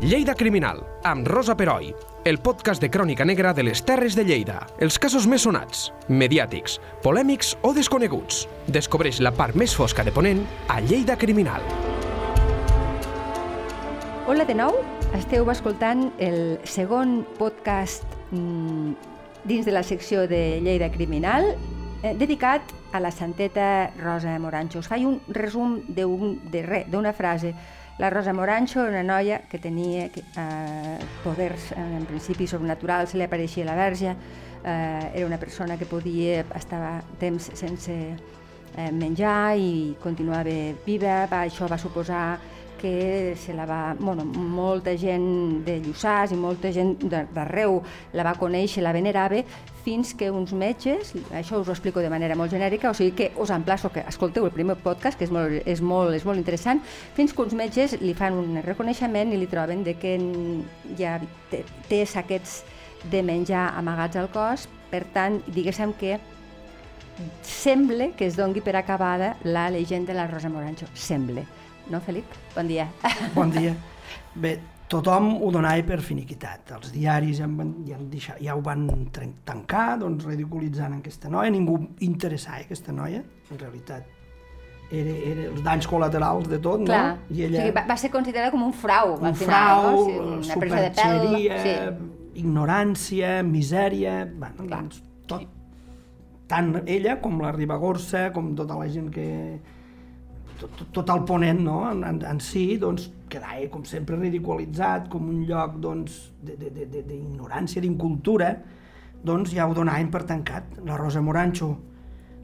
Lleida Criminal, amb Rosa Peroi, el podcast de crònica negra de les Terres de Lleida. Els casos més sonats, mediàtics, polèmics o desconeguts. Descobreix la part més fosca de Ponent a Lleida Criminal. Hola de nou, esteu escoltant el segon podcast mm, dins de la secció de Lleida Criminal eh, dedicat a la santeta Rosa Morancho. Us faig un resum d'una frase la Rosa Morancho una noia que tenia eh, poders, en principi, sobrenaturals, se li apareixia la verge, eh, era una persona que podia estar temps sense eh, menjar i continuava viva, va, això va suposar que se la va, bueno, molta gent de Lluçàs i molta gent d'arreu la va conèixer, la venerava, fins que uns metges, això us ho explico de manera molt genèrica, o sigui que us emplaço que escolteu el primer podcast, que és molt, és molt, és molt interessant, fins que uns metges li fan un reconeixement i li troben de que ja té, té saquets de menjar amagats al cos, per tant, diguéssim que sembla que es dongui per acabada la llegenda de la Rosa Morancho. Sembla no, Felip? Bon dia. Bon dia. Bé, tothom ho donava per finiquitat. Els diaris ja, van, ja, deixar, ja ho van tancar, doncs ridiculitzant aquesta noia. Ningú interessava aquesta noia, en realitat. Era, era els danys col·laterals de tot, Clar. no? I ella... O sigui, va, va ser considerada com un frau, un al final, frau, no? Sí, una presa de pèl. Sí. ignorància, misèria... Bueno, Clar. doncs, tot. Tant ella com la Ribagorça, com tota la gent que, tot, tot el ponent no? en, en, en si doncs, quedava com sempre ridiculitzat com un lloc doncs, d'ignorància, d'incultura, doncs ja ho donaven per tancat. La Rosa Morancho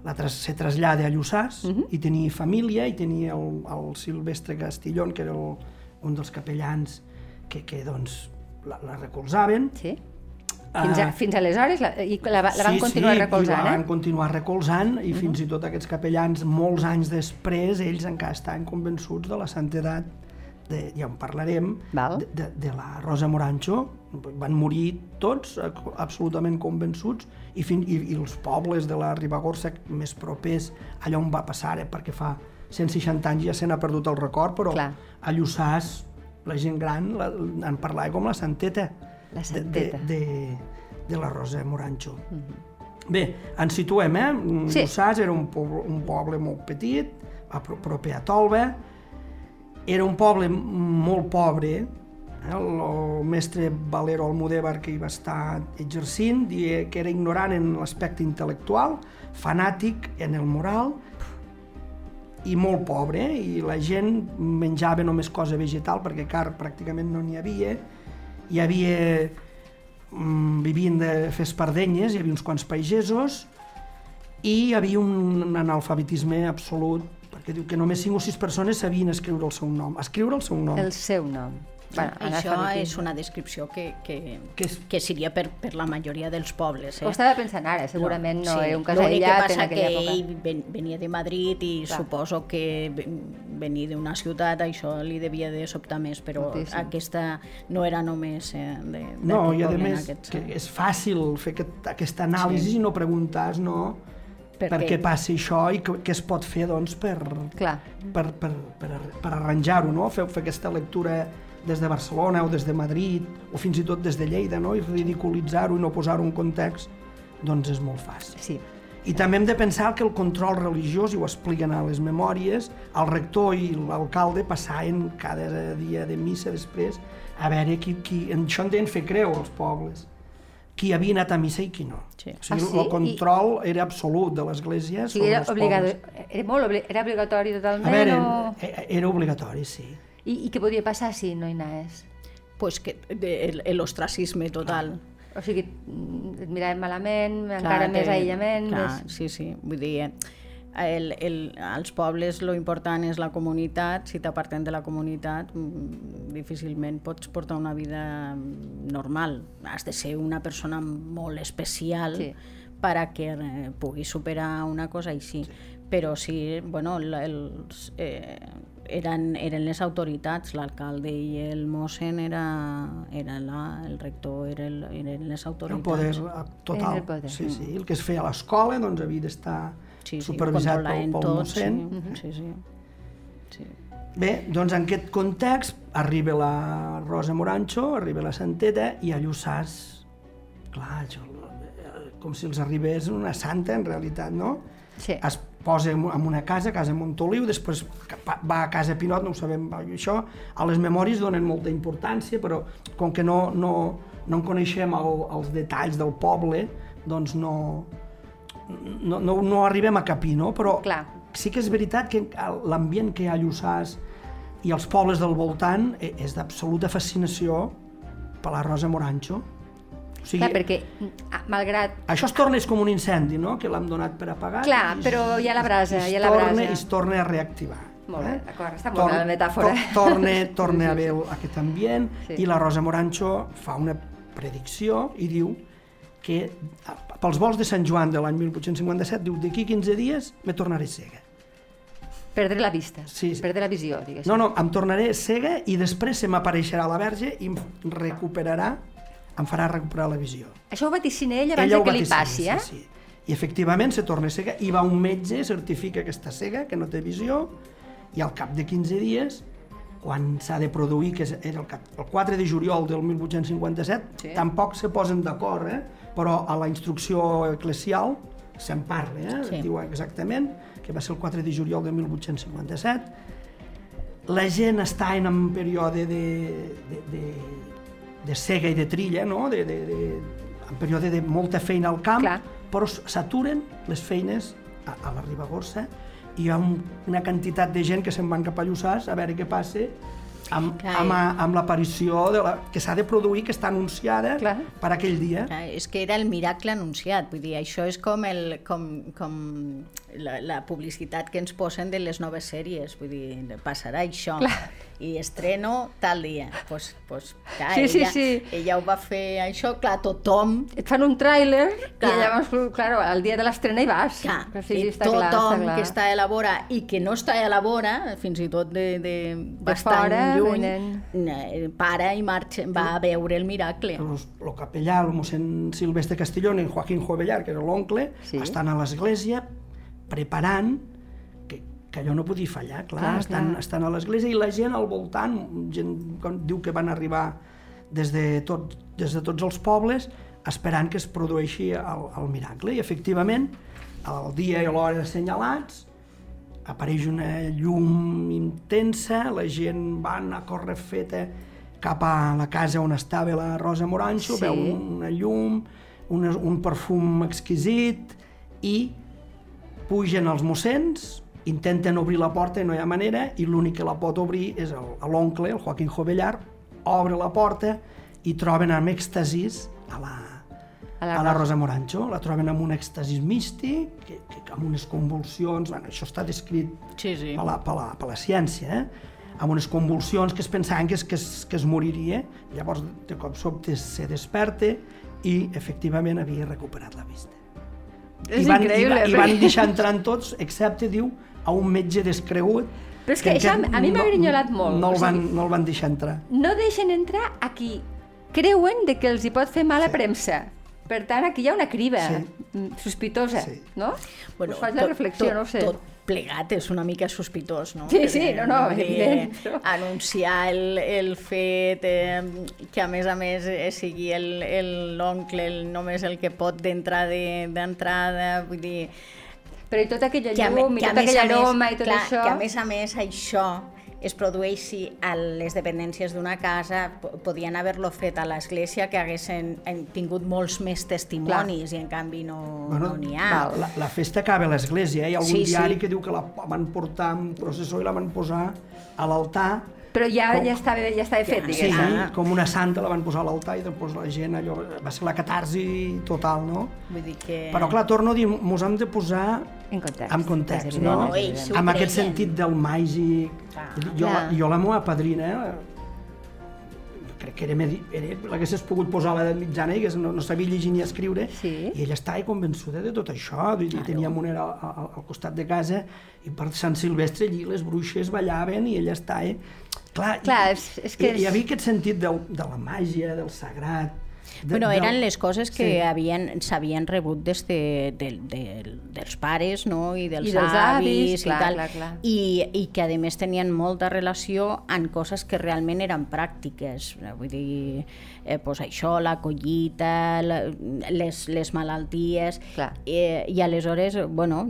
la tras, se trasllada a Lluçàs uh mhm. -huh. i tenia família i tenia el, el Silvestre Castillón, que era el, un dels capellans que, que doncs, la, la recolzaven. Sí fins, a, uh, fins aleshores la, i la, la van sí, continuar sí, recolzant, la van eh? continuar recolzant i uh -huh. fins mhm. i tot aquests capellans, molts anys després, ells encara estan convençuts de la santedat de, ja en parlarem, Val. de, de, de la Rosa Morancho. Van morir tots absolutament convençuts i, fin, i, i els pobles de la Ribagorça més propers allà on va passar, eh, perquè fa 160 anys ja se n'ha perdut el record, però Clar. a Lluçàs la gent gran la, en parlava com la santeta la santeta. De, de, de la Rosa Morancho. Uh mhm. -huh. Bé, ens situem, eh? Sí. Mossàs era un poble, un poble molt petit, a proper a Tolba, era un poble molt pobre, eh? el, el mestre Valero Almudévar que hi va estar exercint, dia que era ignorant en l'aspecte intel·lectual, fanàtic en el moral i molt pobre, eh? i la gent menjava només cosa vegetal perquè car pràcticament no n'hi havia, hi havia mm, vivien de fer espardenyes, hi havia uns quants pagesos i hi havia un analfabetisme absolut perquè diu que només 5 o 6 persones sabien escriure el seu nom. Escriure el seu nom. El seu nom. Bueno, Això és una descripció que, que, que, és... que seria per, per la majoria dels pobles. Eh? Ho estava pensant ara, segurament no, no sí. era un cas aïllat en aquella que època. ell ven, venia de Madrid i Clar. suposo que venir d'una ciutat això li devia de sobtar més, però Moltíssim. aquesta no era només eh, de, de No, i a més aquest, que és fàcil fer aquest, aquesta anàlisi sí. i no preguntar no per, per què passi això i què es pot fer doncs, per, Clar. per, per, per, per arranjar-ho, no? fer, fer aquesta lectura des de Barcelona o des de Madrid o fins i tot des de Lleida no? i ridiculitzar-ho i no posar-ho en context, doncs és molt fàcil. Sí. I també hem de pensar que el control religiós, i ho expliquen a les memòries, el rector i l'alcalde passaven cada dia de missa després a veure qui, qui en això en deien fer creu als pobles qui havia anat a missa i qui no. Sí. O sigui, ah, sí? el control I... era absolut de l'Església sí, era, obligado, era, molt obli era obligatori totalment? A veure, o... E, era obligatori, sí. I, I què podia passar si no hi anaves? Pues que l'ostracisme total. Clar. O sigui, et miraven malament, clar, encara més aïllament... Clar, més... sí, sí. Vull dir, el, el, als pobles lo important és la comunitat, si t'aparten de la comunitat mm, difícilment pots portar una vida normal. Has de ser una persona molt especial sí. per a que eh, puguis superar una cosa així. Sí. Però sí, bueno, els, eh, eren, eren les autoritats, l'alcalde i el mossen era, era la, el rector, era el, eren les autoritats. El poder total, el poder. sí, sí. El que es feia a l'escola doncs havia d'estar sí, sí, supervisat pel, pel tot, mossèn. Sí, sí, sí. sí. Bé, doncs en aquest context arriba la Rosa Morancho, arriba la Santeta i a Lluçàs, clar, això, eh, com si els arribés una santa en realitat, no? Sí. Es posa en una casa, casa Montoliu, després va a casa Pinot, no ho sabem, això, a les memòries donen molta importància, però com que no, no, no en coneixem el, els detalls del poble, doncs no, no, no, no arribem a capir, no? Però Clar. sí que és veritat que l'ambient que hi ha a Lluçàs i els pobles del voltant eh, és d'absoluta fascinació per la Rosa Morancho. O sigui, Clar, perquè, malgrat... això es torna, és com un incendi, no?, que l'hem donat per apagar. Clar, i però hi ha la brasa, hi ha la torna, brasa. I es torna a reactivar. Molt bé, eh? d'acord, està molt bé la metàfora. to- Torna, torna a el- aquest ambient Sí. i la Rosa Morancho fa una predicció i diu que pels vols de Sant Joan de l'any 1857 diu d'aquí 15 dies me tornaré cega. Perdre la vista, Sí, sí. perdre la visió, diguéssim. No, no, em tornaré cega i després se m'apareixerà la verge i em recuperarà, em farà recuperar la visió. Això ho vaticina ell abans Ella que li passi, eh? Sí, sí. I efectivament se torna cega i va un metge, certifica que està cega, que no té visió, i al cap de 15 dies, quan s'ha de produir, que és- era el, cap- el 4 de juliol del 1857, Sí. tampoc se posen d'acord, eh? però a la instrucció eclesial se'n parla, eh? Sí. diu exactament, que va ser el 4 de juliol de 1857, la gent està en un període de, de, de, de cega i de trilla, no? de, de, de, en període de molta feina al camp, Clar. però s'aturen les feines a, a la Ribagorça i hi ha un, una quantitat de gent que se'n van cap a Lluçàs a veure què passa amb, Clar, amb, amb l'aparició de la, que s'ha de produir, que està anunciada Clar. per aquell dia. Clar, és que era el miracle anunciat, vull dir, això és com, el, com, com la, la publicitat que ens posen de les noves sèries, vull dir, passarà això, Clar. i estreno tal dia. Pues, pues, clar, Sí, sí, ella, sí. ella ho va fer això, clar, tothom Et fan un tràiler i Clar. llavors, claro, el dia de l'estrena hi vas. Clar, sí, sí, i està tothom clar, està clar. que està a la vora i que no està a la vora, fins i tot de, de bastant fora lluny, venen. para i marxa, va a veure el miracle. El, el capellà, el mossèn Silvestre Castellón i en Joaquín Jovellar, que era l'oncle, Sí. estan a l'església preparant que, que allò no podia fallar, clar, Clar, estan, clar. estan a l'església i la gent al voltant, gent que diu que van arribar des de, tot, des de tots els pobles esperant que es produeixi el, el miracle i efectivament el dia i l'hora assenyalats apareix una llum intensa, la gent van a córrer feta cap a la casa on estava la Rosa Moranxo, Sí. veu una llum, una, un perfum exquisit i pugen els mossens, intenten obrir la porta i no hi ha manera, i l'únic que la pot obrir és el- l'oncle, el Joaquín Jovellar, obre la porta i troben amb èxtasis a la, A la a la Rosa. Rosa Morancho, la troben amb un èxtasis místic, que, que, amb unes convulsions, bueno, això està descrit Sí, sí. per la, per la, per la ciència, eh? amb unes convulsions que es pensaven que es, que es, que es moriria, llavors de cop sobte se desperta i efectivament havia recuperat la vista. És I van, increïble. I, va, I van deixar entrant tots, excepte, diu, a un metge descregut. Però és que això aquest a mi m'ha grinyolat molt, No o el, van, sigui- no el van deixar entrar. No deixen entrar a qui creuen de que els hi pot fer mala premsa. Per tant, aquí hi ha una criba Sí. sospitosa, Sí. no? Bueno, Us faig la reflexió, tot, no ho sé. Tot plegat és una mica sospitós, no? Sí, sí, no, no, evident, però- Anunciar el, el fet eh, que a més a més eh, sigui el- el- l'oncle el, només el que pot d'entrada, d'entrada, vull dir... Però i tota aquella que a, me- llum, i tota més aquella aroma i tot clar, això... Que a més a més això es produeixi a les dependències d'una casa, po- podien haver-lo fet a l'església que haguessin tingut molts més testimonis i en canvi no Bueno, no n'hi ha. La, la festa acaba a l'església, eh? hi ha algun Sí, sí. diari que diu que la van portar en processó i la van posar a l'altar Però ja, Com- ja, estava, ja estava fet, Sí, diguéssim. com una santa la van posar a l'altar i després la gent allò... Va ser la catarsi total, no? Vull dir que... Però clar, torno a dir, mos hem de posar En context. en context, no? evident. ho Amb aquest sentit del màgic. Clar. Jo, la, Clar. jo la meva padrina, eh, crec que era, medi- era l'haguessis pogut posar a l'edat mitjana i que no, no sabia llegir ni escriure, Sí. i ella estava convençuda de tot això, vull dir, tenia monera al, al, al costat de casa, i per Sant Silvestre allí les bruixes ballaven i ella estava... Clar, Clar, i, és- és que hi, hi és- havia aquest sentit del, de la màgia, del sagrat, De, bueno, del- eren les coses que Sí. havien s'havien rebut des de, de, de, dels pares no? i dels, I dels avis, avis, i clar, tal, clar, clar. I, i que a més tenien molta relació amb coses que realment eren pràctiques vull dir, eh, pues això, la collita la, les, les malalties Clar. eh, i aleshores, bueno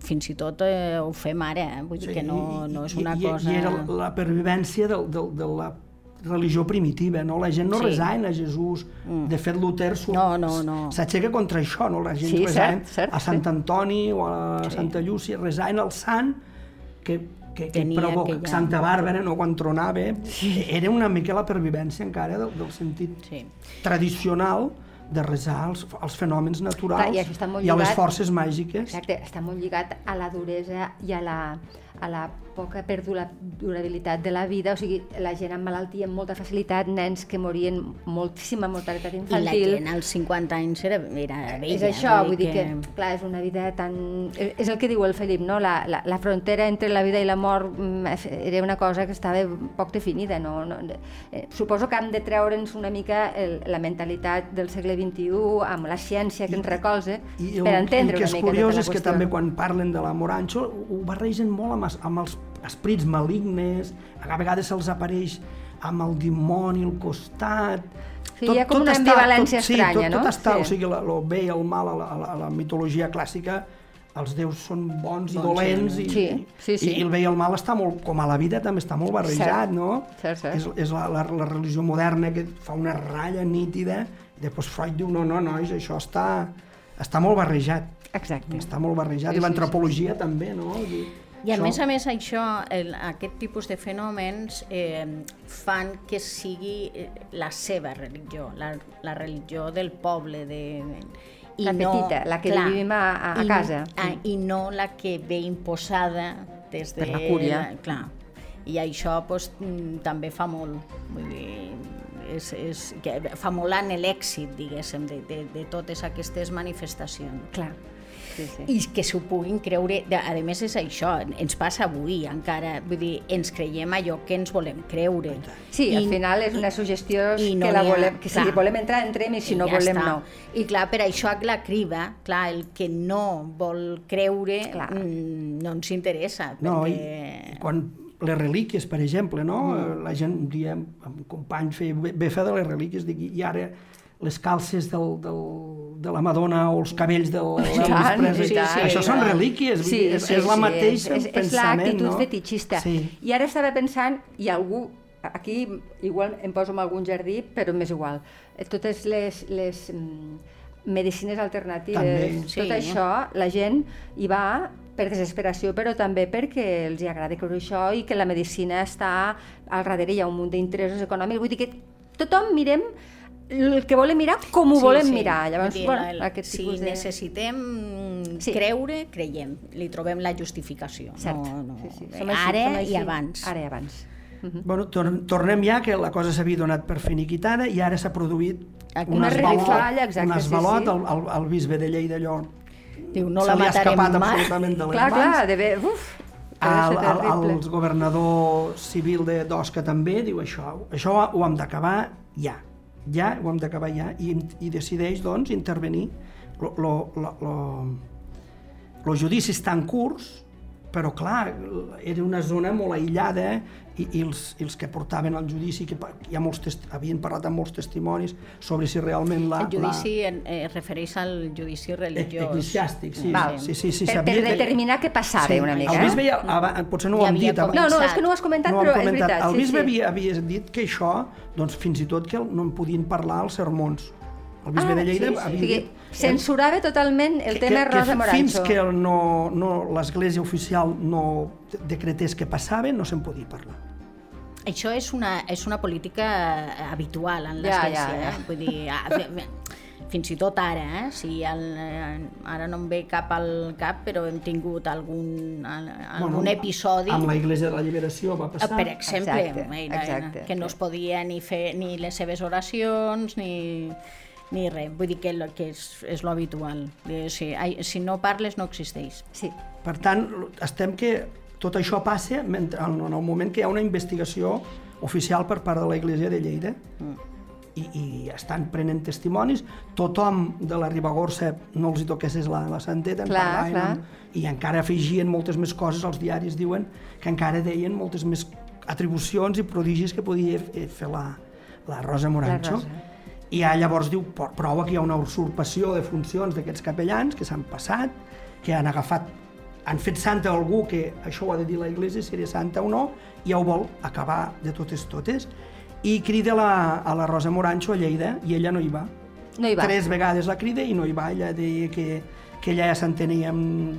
fins i tot eh, ho fem ara eh? vull dir que no, no és una i, cosa I era la pervivència de, de, de la religió primitiva, no? La gent no Sí. resaven a Jesús. Mm. De fet, Luther No, no, no. s'aixeca contra això, no? La gent Sí, resaven cert, cert, a Sant sí. Antoni o a Sí. Santa Llúcia, resaven al sant que, que, que Tenia provoca aquella- Santa Bàrbara, no? quan tronava. Sí. Era una mica la pervivència encara del, del sentit Sí. tradicional de resar als, als fenòmens naturals Clar, i i a les forces màgiques. Exacte, està molt lligat a la duresa i a la, a la poca perdura, durabilitat de la vida, o sigui, la gent amb malaltia amb molta facilitat, nens que morien moltíssima mortalitat I la infantil. gent als 50 anys era, era vella. és això, vull dir que, clar, és una vida tan... És és el que diu el Felip, no? La, la, la frontera entre la vida i la mort mm, era una cosa que estava poc definida, no? no eh, suposo que hem de treure'ns una mica el, la mentalitat del segle XXI amb la ciència que ens recolza I el, per entendre el que una és mica curiós tota la és que també quan parlen de la Morancho ho barregen molt amb, els- amb els esprits malignes, a vegades se'ls apareix amb el dimoni al costat... Sí, hi ha com una ambivalència tot, estranya, sí, tot, no? Tot està, Sí. o sigui, el bé i el mal a la, a la, a la mitologia clàssica els déus són bons i Bons, dolents i, sí. Sí, sí. i el bé i el mal està molt, com a la vida també està molt barrejat, Cert. no? Cert, cert. És, és la, la, la religió moderna que fa una ratlla nítida i després Freud diu, no, no, nois, això està, està molt barrejat. Exacte. Està molt barrejat, Sí, i sí, l'antropologia també, no? Dir, I a això- més a més això, el, aquest tipus de fenòmens eh, fan que sigui eh, la seva religió, la, la religió del poble, de, i La petita, la que vivim a- a- i, casa. A, I no la que ve imposada des de... Per la cúria. clar. I això pues, mm, també fa molt, vull dir, és, és, que fa molt en l'èxit, diguéssim, de, de, de totes aquestes manifestacions Clar. Sí, sí. i que s'ho puguin creure, de- a més és això, ens passa avui encara, vull dir, ens creiem allò que ens volem creure. Sí, al I- final és una suggestió i que, no la n'hi ha- volem, que si clar. volem entrar, entrem, i si I no ja volem, està. no. I clar, per això la criba, clar, el que no vol creure Clar. mm, no ens interessa, No, i, perquè... i quan les relíquies, per exemple, no? Mm. La gent un dia, amb un company, feia bé fer de les relíquies, dic, i ara les calces del, del, de la Madonna o els cabells del l'Elvis Presley, i tant, això són relíquies, dir, és, és la mateixa és, és, l'actitud no? fetichista. Sí. I ara estava pensant, i algú, aquí igual em poso en algun jardí, però m'és igual, Eh, totes les, les mm, medicines alternatives, També. tot Sí. això, la gent hi va per desesperació, però també perquè els hi agrada creure això i que la medicina està al darrere, hi ha un munt d'interessos econòmics, vull dir que tothom mirem el que volem mirar com ho volem mirar. Llavors, dir, bueno, el- aquest si tipus de... necessitem Sí. creure, creiem. Li trobem la justificació. Cert. No, no. Sí, sí. Bé, Som així, Ara som així. i abans. Ara i abans. Bueno, tor tornem ja, que la cosa s'havia donat per finiquitada i ara s'ha produït Aquí un revifalla, exacte, un sí, esvalot sí. al, al, al bisbe de Lleida allò Diu, no la matarem escapat mai. absolutament de les Clar, mans. clar, de bé, uf, El, el, el governador civil de d'Osca també diu això, això ho hem d'acabar ja, ja ho hem d'acabar ja, i, i decideix doncs intervenir. Lo, lo, lo, lo, judici està en curs, però clar, era una zona molt aïllada i, i, els, i els que portaven el judici, que ha molts test, havien parlat amb molts testimonis sobre si realment la... El judici en- eh, refereix al judici la, religiós. eclesiàstic, sí, Val. sí, sí, sí, per, per de- determinar què passava una mica. El bisbe eh? ja, potser no ho Ja hem dit abans. No, no, és començat. que no ho has comentat, no però és comentat. veritat. El sí, bisbe sí. havia, havia dit que això, doncs fins i tot que no en podien parlar als sermons. El bisbe Ah, de Lleida sí, sí. havia O sigui, dit... censurava totalment el que- tema que, Rosa que Morancho. Fins que no, no, l'església oficial no decretés que passava, no se'n podia parlar. Això és una, és una política eh, habitual en Ja, l'església. ja, ja. Eh? Vull dir, ah, fins i tot ara, eh? si el, eh, ara no em ve cap al cap, però hem tingut algun, al- algun episodi Amb la Iglesia de la Liberació va passar. Per exemple, Exacte, era- exacte, que no es podia ni fer ni les seves oracions ni, ni res. Vull dir que, que és, és lo habitual. Eh, Si, si no parles no existeix. Sí. Per tant, estem que tot això passa mentre, en el moment que hi ha una investigació oficial per part de la Iglesia de Lleida Mm. i, i estan prenent testimonis. Tothom de la Ribagorça no els hi toqués la, la santeta, en Clar, parlaven, clar. i encara afegien moltes més coses, els diaris diuen que encara deien moltes més atribucions i prodigis que podia fer la, la Rosa Morancho. Rosa. I ja llavors diu, "Pro- prova que hi ha una usurpació de funcions d'aquests capellans que s'han passat, que han agafat, han fet santa algú que això ho ha de dir la Iglésia, si era santa o no, i ja ho vol acabar de totes totes. I crida la, a la Rosa Morancho a Lleida i ella no hi va. No hi va. Tres vegades la crida i no hi va. Ella deia que, que ella ja s'entenia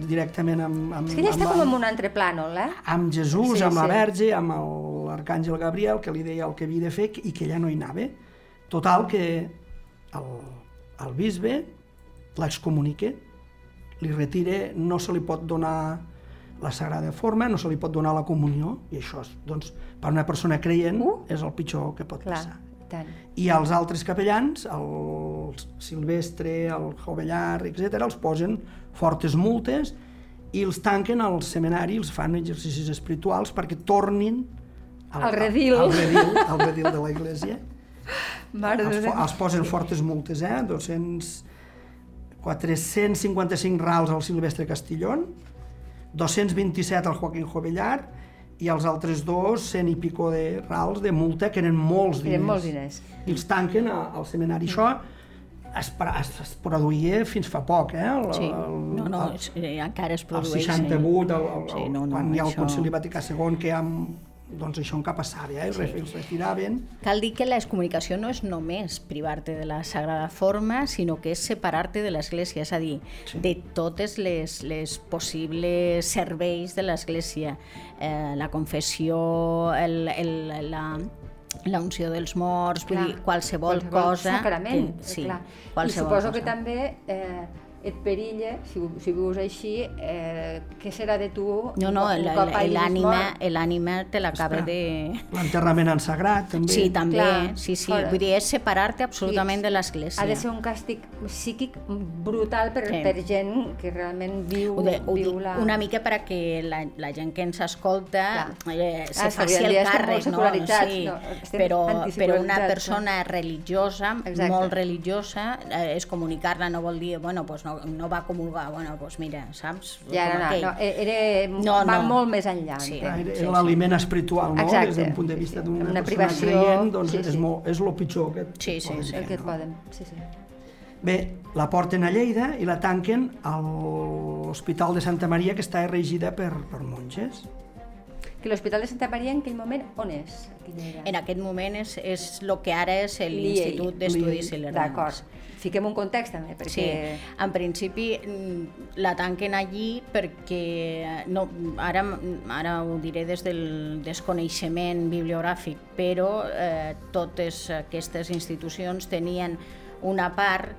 directament amb, amb, És que ella està amb, com la- en un altre plànol, eh? amb Jesús, Sí, amb la sí. Verge, amb el- l'arcàngel Gabriel, que li deia el que havia de fer i que ella no hi anava. Total, que el, el bisbe l'excomunica, li retira, no se li pot donar la sagrada forma, no se li pot donar la comunió, i això, és, doncs, per una persona creient, Uh. és el pitjor que pot Clar, passar. i tant. I els altres capellans, el Silvestre, el Jovellar, etc., els posen fortes multes i els tanquen al seminari, els fan exercicis espirituals perquè tornin Al redil. Al redil, al redil de la iglesia. Mare de Els, fo- els posen fortes multes, eh? 200, 455 rals al Silvestre Castillón, 227 al Joaquín Jovellar i els altres dos, 100 i pico de rals de multa, que eren molts diners. Eren molts diners. I els tanquen a- al seminari. Això es, es, es produïa fins fa poc, eh? El, Sí, el, no, no, el, eh, encara es el produeix. 68, el, el, Sí, no, no, quan hi ha el això- Concili Vaticà II, que hi ha, doncs això en cap passava, eh? Sí. Els retiraven. Cal dir que la excomunicació no és només privar-te de la sagrada forma, sinó que és separar-te de l'Església, és a dir, sí. de totes les, les possibles serveis de l'Església, eh, la confessió, el, el, la, la unció dels morts, vull Clar, dir, qualsevol, cosa... Sacrament, que, sí, clar. I qualsevol suposo cosa. que també eh, et perilla, si, si vius així, eh, què serà de tu No, no, l'ànima te l'acaba de... L'enterrament en sagrat, també. Sí, també, Clar, sí, sí. fora. Vull dir, és separar-te absolutament Sí, de l'Església. Ha de ser un càstig psíquic brutal per, Sí. per gent que realment viu, Ho, de, ho viu la... una mica perquè la, la gent que ens escolta eh, se Ah, faci el càrrec, secularitzats, Sí, no, però, però una persona religiosa, Exacte. molt religiosa, eh, és comunicar-la, no vol dir, bueno, pues no, no va comulgar, bueno, pues mira, saps? Ja, no, no, aquell. no, era, No, va no. molt més enllà. Sí. Era, Sí, era sí. l'aliment espiritual, no? Exacte, Des d'un punt de sí, vista sí. d'una Una persona privació, creient, doncs sí, és, sí. molt, és el pitjor que et Sí, sí, poden sí. fer, El que et no? poden, sí, sí. Bé, la porten a Lleida i la tanquen a l'Hospital de Santa Maria, que està regida per, per monges. Que l'Hospital de Santa Maria en aquell moment on és? En aquest moment és, és el que ara és l'Institut d'Estudis Liei. Ilerans. D'acord. Fiquem un context també, perquè... Sí, en principi mm, la tanquen allí perquè, no, ara, ara ho diré des del desconeixement bibliogràfic, però eh, totes aquestes institucions tenien una part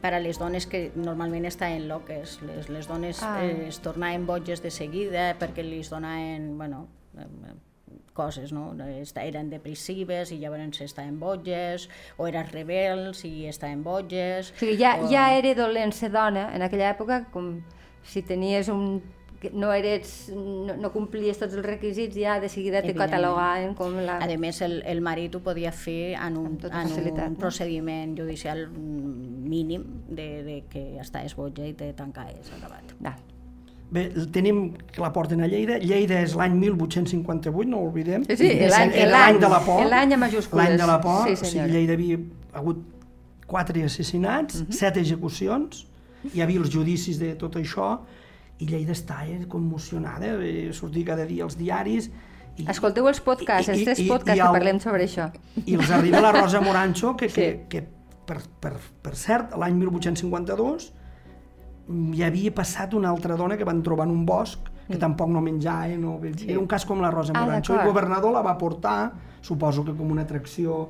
per a les dones que normalment estaven loques. Les, les dones Ah. eh, es tornaven boges de seguida perquè li donaven, bueno, eh, coses, no? Eren depressives i llavors estaven boges, o eren rebels i estaven boges... O sigui, ja, o... ja era dolent ser dona en aquella època, com si tenies un no eres, no, no complies tots els requisits, ja de seguida te catalogaven com la... A més, el, el marit ho podia fer en un, tota en un no? procediment judicial mm, mínim de, de que estaves boja i te tancaves, acabat. Va. Bé, tenim que la porten a Lleida. Lleida és l'any 1858, no ho oblidem. Sí, sí, l'any- de la por. l'any en majúscules. L'any de la por. Sí, o sigui. Lleida havia hagut quatre assassinats, Mhm. set execucions, hi havia els judicis de tot això, i Lleida està eh, commocionada, eh, sortir cada dia als diaris... I, Escolteu els podcasts, els tres podcasts que el- parlem sobre això. I els arriba la Rosa Morancho, que, que, Sí. que per, per, per cert, l'any 1852 mm, hi havia passat una altra dona que van trobar en un bosc, que tampoc no menjava, no, sí. era un cas com la Rosa Ah, Morancho. el d'acord. governador la va portar, suposo que com una atracció,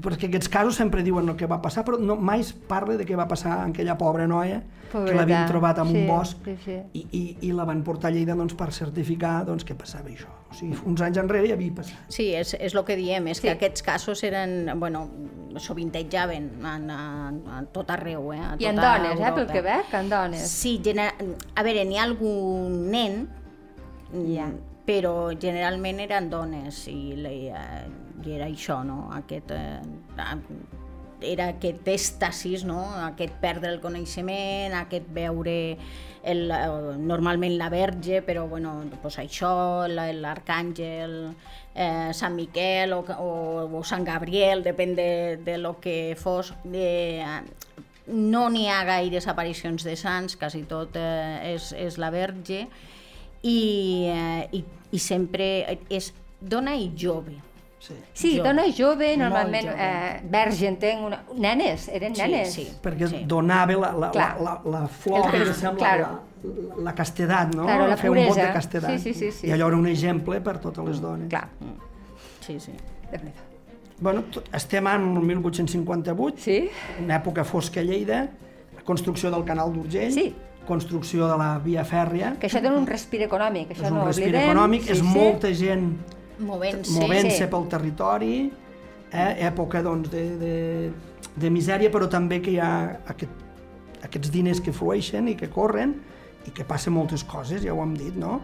perquè aquests casos sempre diuen el que va passar, però no, mai es parla de què va passar amb aquella pobra noia, que Pobreta. l'havien trobat en Sí, un bosc, sí, sí. I, i, i la van portar a Lleida doncs, per certificar doncs, què passava això. O sigui, uns anys enrere hi havia passat. Sí, és, és el que diem, és Sí. que aquests casos eren, bueno, sovintejaven en, en, en tot arreu, eh? A I en tota dones, eh, pel Europa. que veig, en dones. Sí, genera... a veure, n'hi ha algun nen Ja. Però generalment eren dones i, eh, i era això, no? Aquest, eh, era aquest èstasis, no? aquest perdre el coneixement, aquest veure el, normalment la verge, però bueno, pues això, l'arcàngel, eh, Sant Miquel o, o, o Sant Gabriel, depèn de, de lo que fos. Eh, no n'hi ha gaires aparicions de sants, quasi tot eh, és, és la verge, i, eh, i, i sempre és dona i jove. Sí, sí jove. dona jove, normalment jove. Eh, verge, entenc, una... nenes, eren nenes. Sí, sí. Perquè sí. donava la, la, la, la, la flor, que sembla, claro. la, la castedat, no? Claro, la Fer puresa. un vot de castedat. Sí, sí, sí, sí. I allò era un exemple per totes les dones. Clar. Sí, sí. Bueno, tot, estem en 1858, sí? una època fosca a Lleida, construcció del canal d'Urgell, sí construcció de la via fèrria. Que això té un respir econòmic, això és un no respir oblidem. econòmic, sí, és sí. molta gent movent-se movent sí. pel territori, eh? època doncs, de, de, de misèria, però també que hi ha aquest, aquests diners que flueixen i que corren i que passen moltes coses, ja ho hem dit, no?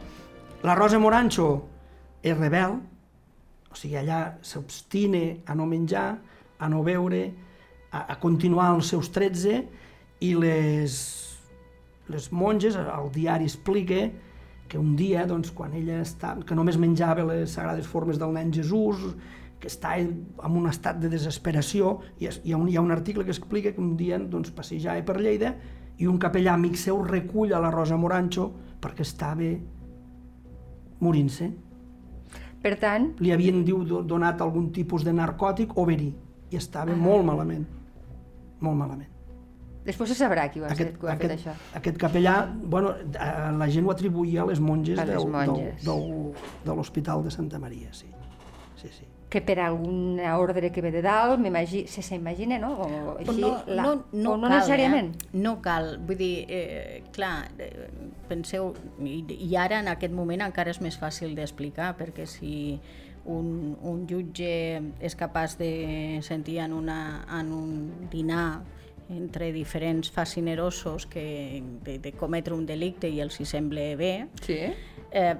La Rosa Morancho és rebel, o sigui, allà s'obstine a no menjar, a no beure, a, a continuar els seus 13 i les, les monges, el diari explica que un dia, doncs, quan ella està, que només menjava les sagrades formes del nen Jesús, que està en un estat de desesperació, i hi ha un, hi ha un article que explica que un dia doncs, passejava per Lleida i un capellà amic seu recull a la Rosa Morancho perquè estava morint-se. Per tant... Li havien diu, donat algun tipus de narcòtic o verí, i estava ah. molt malament. Molt malament. Després se sabrà qui ho ha, aquest, fet, qui ho ha aquest, fet això. Aquest capellà, bueno, la gent ho atribuïa a les monges, a les del, monges. del, del, de l'Hospital de Santa Maria, sí. sí, sí. Que per alguna ordre que ve de dalt, se s'imagina, no? O així, no, la, no, no, o no cal, necessàriament. Eh? No cal, vull dir, eh, clar, eh, penseu, i, i ara en aquest moment encara és més fàcil d'explicar, perquè si un, un jutge és capaç de sentir en, una, en un dinar entre diferents fascinerosos que, de, de cometre un delicte i els hi sembla bé, sí. eh,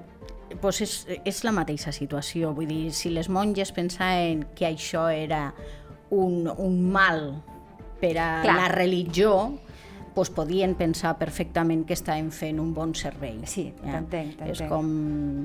doncs és, és la mateixa situació. Vull dir, si les monges pensaven que això era un, un mal per a Clar. la religió, doncs podien pensar perfectament que estaven fent un bon servei. Sí, ja? t'entenc. És com,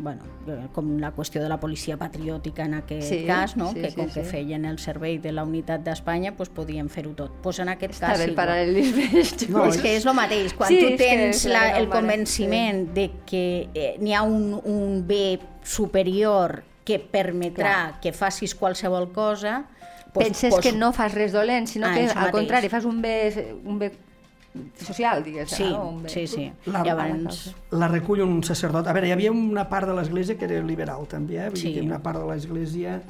bueno, com la qüestió de la policia patriòtica en aquest sí, cas, no? Sí, que com sí, que sí. feien el servei de la unitat d'Espanya, doncs podien fer-ho tot. Pues en aquest Està cas bé el paral·lelisme. No, és que és el mateix, quan Sí, tu tens la, el convenciment de que eh, n'hi ha un, un bé superior que permetrà Clar. que facis qualsevol cosa, pues, Penses pues, que no fas res dolent, sinó que al mateix. contrari, fas un bé, un bé social, digues. Sí, no? Sí, sí. La- Llavors, La recull un sacerdot. A veure, hi havia una part de l'Església que era liberal, també, eh? Vull Sí. dir una part de l'Església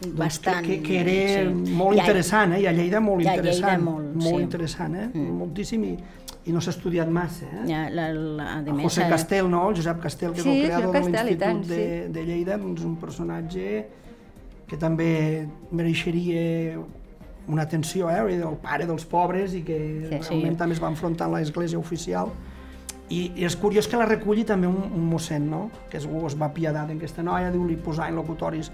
doncs, Bastant, que, que, era sí. molt I interessant, eh? I a Lleida molt i a Lleida interessant. molt, molt sí. interessant, eh? Mm. Moltíssim i, i no s'ha estudiat massa, eh? ja, la, la, a El més, José Castel, no? El Josep Castel, que Sí, és el creador de Castel, i l'Institut de, sí. de Lleida, doncs un personatge que també mereixeria una atenció, eh? El pare dels pobres i que Sí. realment Sí. també es va enfrontar amb l'església oficial. I, I és curiós que la reculli també un, un mossèn, no? que es, es va piadar d'aquesta noia, diu, li posar locutoris,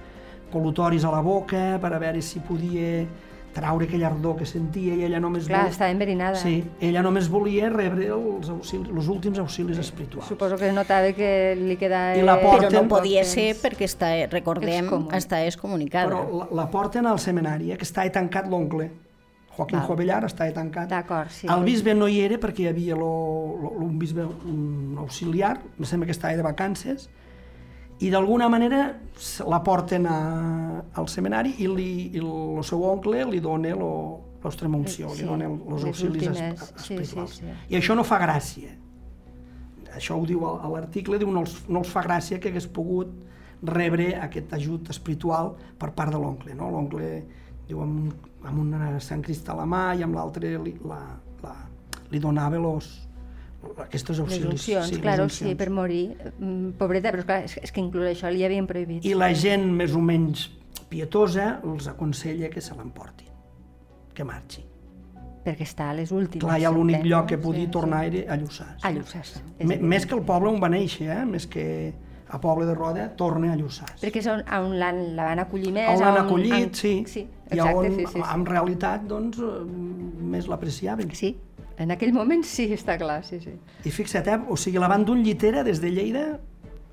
col·lutoris a la boca per a veure si podia traure aquella ardor que sentia i ella només Clar, volia... estava enverinada. Sí, ella només volia rebre els, auxilis, els últims auxilis espirituals. Suposo que notava que li quedava... I la però porten- no podia ser perquè està, recordem, Excommun- està excomunicada. Però la, la porten al seminari, eh, que estava tancat l'oncle. Joaquim Val. Jovellar estava tancat. D'acord, sí. El bisbe no hi era perquè hi havia lo, lo, un bisbe un auxiliar, em sembla que estava de vacances, i d'alguna manera la porten a, al seminari i, li, i el seu oncle li dona l'ostremunció, Sí, li dona els auxilis es, últimes, sí, sí, espirituals. sí. I això no fa gràcia. Això ho diu a, l'article, diu no els, no els fa gràcia que hagués pogut rebre aquest ajut espiritual per part de l'oncle. No? L'oncle diu amb, un- amb una Sant Crist a la mà i amb l'altre li, la, la, li donava los, aquestes Les auxilis. uncions, les claro, sí, per morir. Mm, Pobreta, però clar, és, és que inclús això li havien prohibit. I la gent més o menys pietosa els aconsella que se l'emportin, que marxi. Perquè està a les últimes. Clar, hi ha l'únic lloc que podia Sí, tornar era a Lluçà. A Lluçà, sí. Evident. més que el poble on va néixer, eh? més que a Poble de Roda, torna a Lluçàs. Perquè és on, on l'han, la van acollir més. On l'han on- acollit, en- sí, sí i exacte, on sí, sí, sí. en realitat doncs, eh, més l'apreciaven. Sí, en aquell moment sí, està clar, sí, sí. I fixa't, eh? o sigui, la van d'un llitera des de Lleida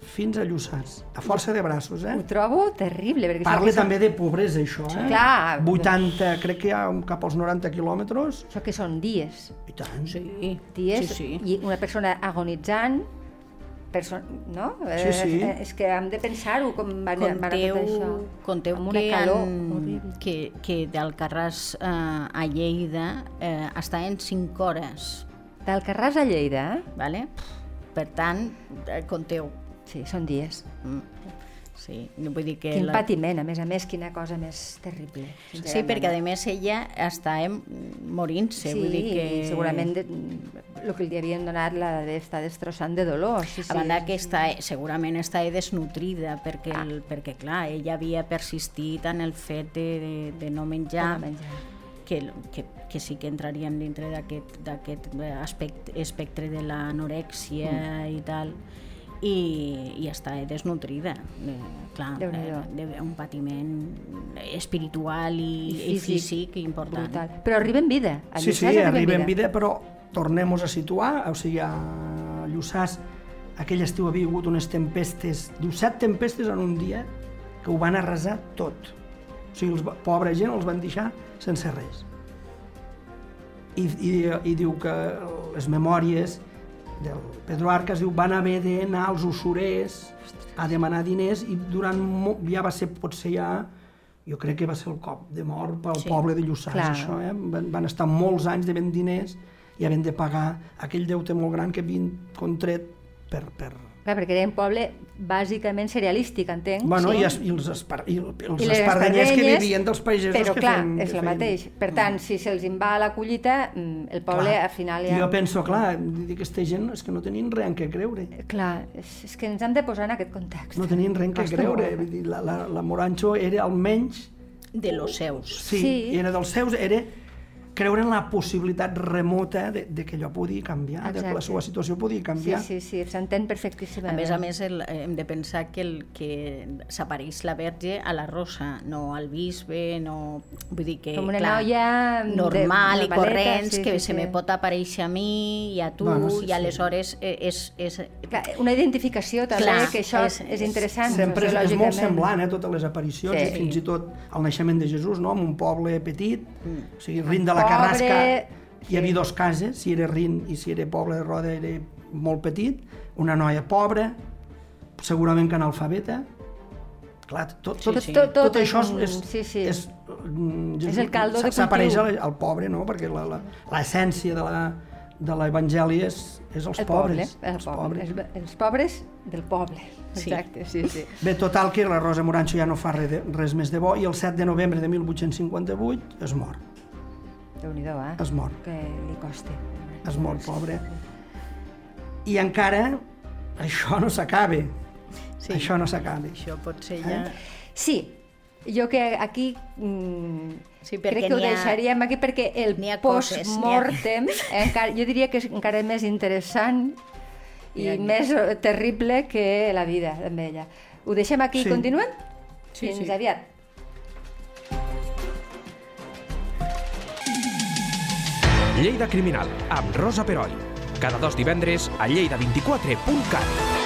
fins a Lluçàs, a força de braços, eh? Ho trobo terrible. Perquè Parla que són- també de pobresa, això, eh? Clar. 80, crec que hi ha cap als 90 quilòmetres. Això que són dies. I tant. Sí, Dies sí, sí. i una persona agonitzant, no? Sí, sí. Eh, és que hem de pensar-ho com van, van a Conteu, tot això. conteu amb una que, calor en, que, que d'Alcarràs eh, a Lleida eh, està en 5 hores, D'Alcarràs a Lleida, eh? ¿vale? per tant, eh, conteu. Sí, són dies. Mm. Sí, no vull dir que... Quin la- patiment, a més a més, quina cosa més terrible. Sí, perquè a més ella està eh, morint-se, Sí, vull dir que... segurament de, el que li havien donat la d'estar destrossant de dolor. Sí, sí. A banda que està, segurament està desnutrida perquè, el, perquè clar, ella havia persistit en el fet de, de, de no menjar, No menjar. que, que, que sí que entraríem dintre d'aquest d'aquest aspecte, espectre de l'anorèxia mm. i tal, i, i està desnutrida. Eh, clar, eh, de, un patiment espiritual i, i, físic, físic important. Brutal. Però arriba en vida. A Sí, sí, Lluçàs arriba en vida, però tornem-nos a situar, o sigui, a Lluçàs, aquell estiu havia hagut unes tempestes, diu, set tempestes en un dia, que ho van arrasar tot. O sigui, els, pobra gent els van deixar sense res. I, i, i diu que les memòries del Pedro Arcas diu, van haver d'anar als usurers a demanar diners i durant mo, ja va ser potser ja jo crec que va ser el cop de mort pel Sí. poble de Lluçàs, Clar. això, eh? Van, van estar molts anys devent diners i havent de pagar aquell deute molt gran que havien contret per... per... Clar, perquè era un poble bàsicament cerealístic, entenc. Bueno, sí? i, es, i els, espar, i els I les espardenyers que vivien dels pagesos Però que clar, feien... és que el feien- mateix. Per tant, si se'ls va a la collita, mm, el poble Clar. al final ja... jo penso, clar, aquesta gent és que no tenien res en què creure. Clar, és, és que ens hem de posar en aquest context. No tenien res en què creure. molt. Vull dir, la, la, la Morancho era almenys... De los seus. Sí, Sí. sí. era dels seus, era creure en la possibilitat remota de, de que allò podia canviar, de que la Exacte. seva situació Sí, canviar. sí, sí, s'entén A perfectíssimament. més a més, el, hem de pensar que, el, que s'apareix la verge a la rosa, no al bisbe, no... Vull dir que, Com una clar, noia de- normal i normaleta, corrents, sí, que sí, se me sí. pot aparèixer a mi i a tu, Bueno, sí, i sí. aleshores eh, és... és Clar, una identificació també, Clar, que això és- és, interessant. Sempre és, és molt semblant, eh, totes les aparicions, Sí. sí. i fins i tot el naixement de Jesús, no?, en un poble petit, mm. o sigui, Rin de la Pobre, Carrasca, hi havia dos cases, si era Rin i si era Poble de Roda era molt petit, una noia pobra, segurament que analfabeta, clar, tot, tot, Sí, sí. tot, tot, Tot això és, és, sí, sí. és, mm, És el caldo de s'apareix cultiu. al, al pobre, no?, perquè l'essència de la de l'Evangeli és, és els el pobres. Poble, el els poble, pobres. Els, els pobres del poble. Sí. Exacte, sí, sí. Bé, total que la Rosa Morancho ja no fa res, de, res més de bo i el 7 de novembre de 1858 es mor. Déu-n'hi-do, eh? Es mor. Que li costi. Es mor, pobre. I encara això no s'acaba. Sí. Això no s'acaba. Això pot ser ja... Sí, jo que aquí mm, Sí, crec que ho n'hi ha- deixaríem aquí perquè el n'hi ha post-mortem encara, jo diria que és encara més interessant i N'hi ha- més eh, terrible que la vida amb ella. Ho deixem aquí i Sí. continuem? Sí, Fins sí. aviat. Lleida Criminal, amb Rosa Peroi. Cada dos divendres a lleida24.cat.